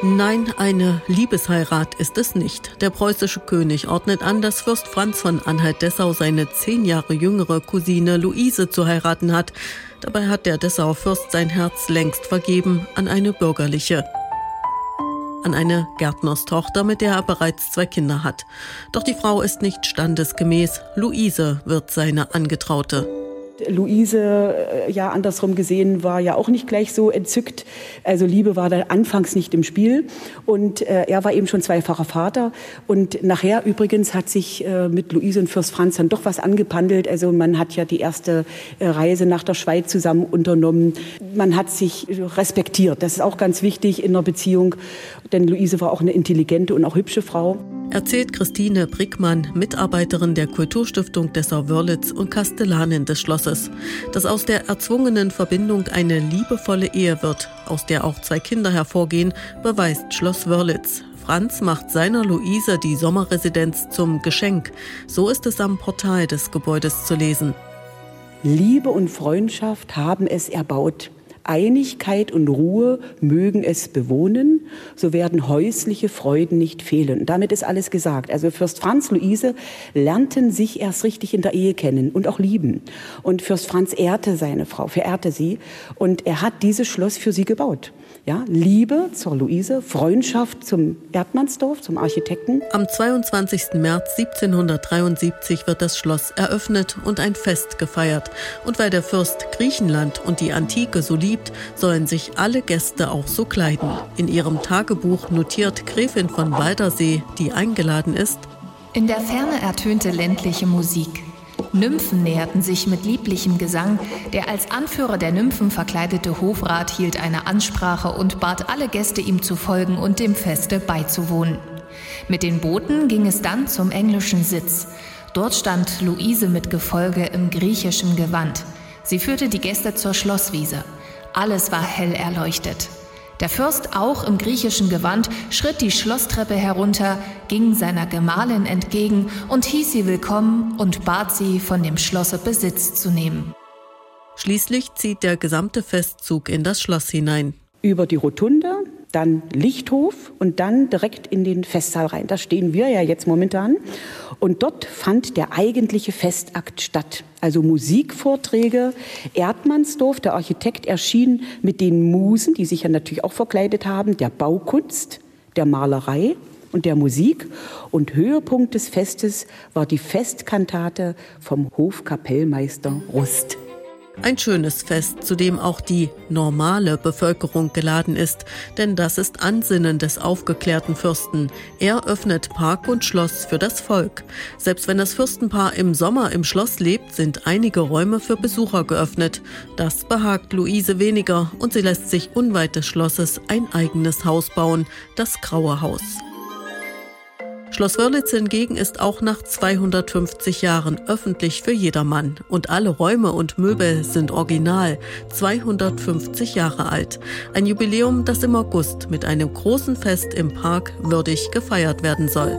Nein, eine Liebesheirat ist es nicht. Der preußische König ordnet an, dass Fürst Franz von Anhalt-Dessau seine zehn Jahre jüngere Cousine Luise zu heiraten hat. Dabei hat der Dessauer Fürst sein Herz längst vergeben an eine bürgerliche an eine Gärtnerstochter, mit der er bereits zwei Kinder hat. Doch die Frau ist nicht standesgemäß. Luise wird seine Angetraute. Luise, äh, ja andersrum gesehen, war ja auch nicht gleich so entzückt. Also Liebe war da anfangs nicht im Spiel. Und äh, er war eben schon zweifacher Vater. Und nachher übrigens hat sich äh, mit Luise und Fürst Franz dann doch was angepandelt. Also man hat ja die erste äh, Reise nach der Schweiz zusammen unternommen. Man hat sich respektiert. Das ist auch ganz wichtig in einer Beziehung. Denn Luise war auch eine intelligente und auch hübsche Frau erzählt Christine Brickmann, Mitarbeiterin der Kulturstiftung Dessau-Wörlitz und Kastellanin des Schlosses, dass aus der erzwungenen Verbindung eine liebevolle Ehe wird, aus der auch zwei Kinder hervorgehen, beweist Schloss Wörlitz. Franz macht seiner Luise die Sommerresidenz zum Geschenk. So ist es am Portal des Gebäudes zu lesen. Liebe und Freundschaft haben es erbaut. Einigkeit und Ruhe mögen es bewohnen, so werden häusliche Freuden nicht fehlen. Und damit ist alles gesagt. Also Fürst Franz, Luise lernten sich erst richtig in der Ehe kennen und auch lieben. Und Fürst Franz ehrte seine Frau, verehrte sie und er hat dieses Schloss für sie gebaut. Ja, Liebe zur Luise, Freundschaft zum Erdmannsdorf, zum Architekten. Am 22. März 1773 wird das Schloss eröffnet und ein Fest gefeiert. Und weil der Fürst Griechenland und die Antike so liebt, sollen sich alle Gäste auch so kleiden. In ihrem Tagebuch notiert Gräfin von Waldersee, die eingeladen ist. In der Ferne ertönte ländliche Musik. Nymphen näherten sich mit lieblichem Gesang. Der als Anführer der Nymphen verkleidete Hofrat hielt eine Ansprache und bat alle Gäste, ihm zu folgen und dem Feste beizuwohnen. Mit den Booten ging es dann zum englischen Sitz. Dort stand Luise mit Gefolge im griechischen Gewand. Sie führte die Gäste zur Schlosswiese. Alles war hell erleuchtet. Der Fürst, auch im griechischen Gewand, schritt die Schlosstreppe herunter, ging seiner Gemahlin entgegen und hieß sie willkommen und bat sie, von dem Schlosse Besitz zu nehmen. Schließlich zieht der gesamte Festzug in das Schloss hinein. Über die Rotunde dann Lichthof und dann direkt in den Festsaal rein. Da stehen wir ja jetzt momentan. Und dort fand der eigentliche Festakt statt. Also Musikvorträge. Erdmannsdorf, der Architekt, erschien mit den Musen, die sich ja natürlich auch verkleidet haben, der Baukunst, der Malerei und der Musik. Und Höhepunkt des Festes war die Festkantate vom Hofkapellmeister Rust. Ein schönes Fest, zu dem auch die normale Bevölkerung geladen ist, denn das ist Ansinnen des aufgeklärten Fürsten. Er öffnet Park und Schloss für das Volk. Selbst wenn das Fürstenpaar im Sommer im Schloss lebt, sind einige Räume für Besucher geöffnet. Das behagt Luise weniger und sie lässt sich unweit des Schlosses ein eigenes Haus bauen, das Graue Haus. Schloss Wörlitz hingegen ist auch nach 250 Jahren öffentlich für jedermann und alle Räume und Möbel sind original, 250 Jahre alt. Ein Jubiläum, das im August mit einem großen Fest im Park würdig gefeiert werden soll.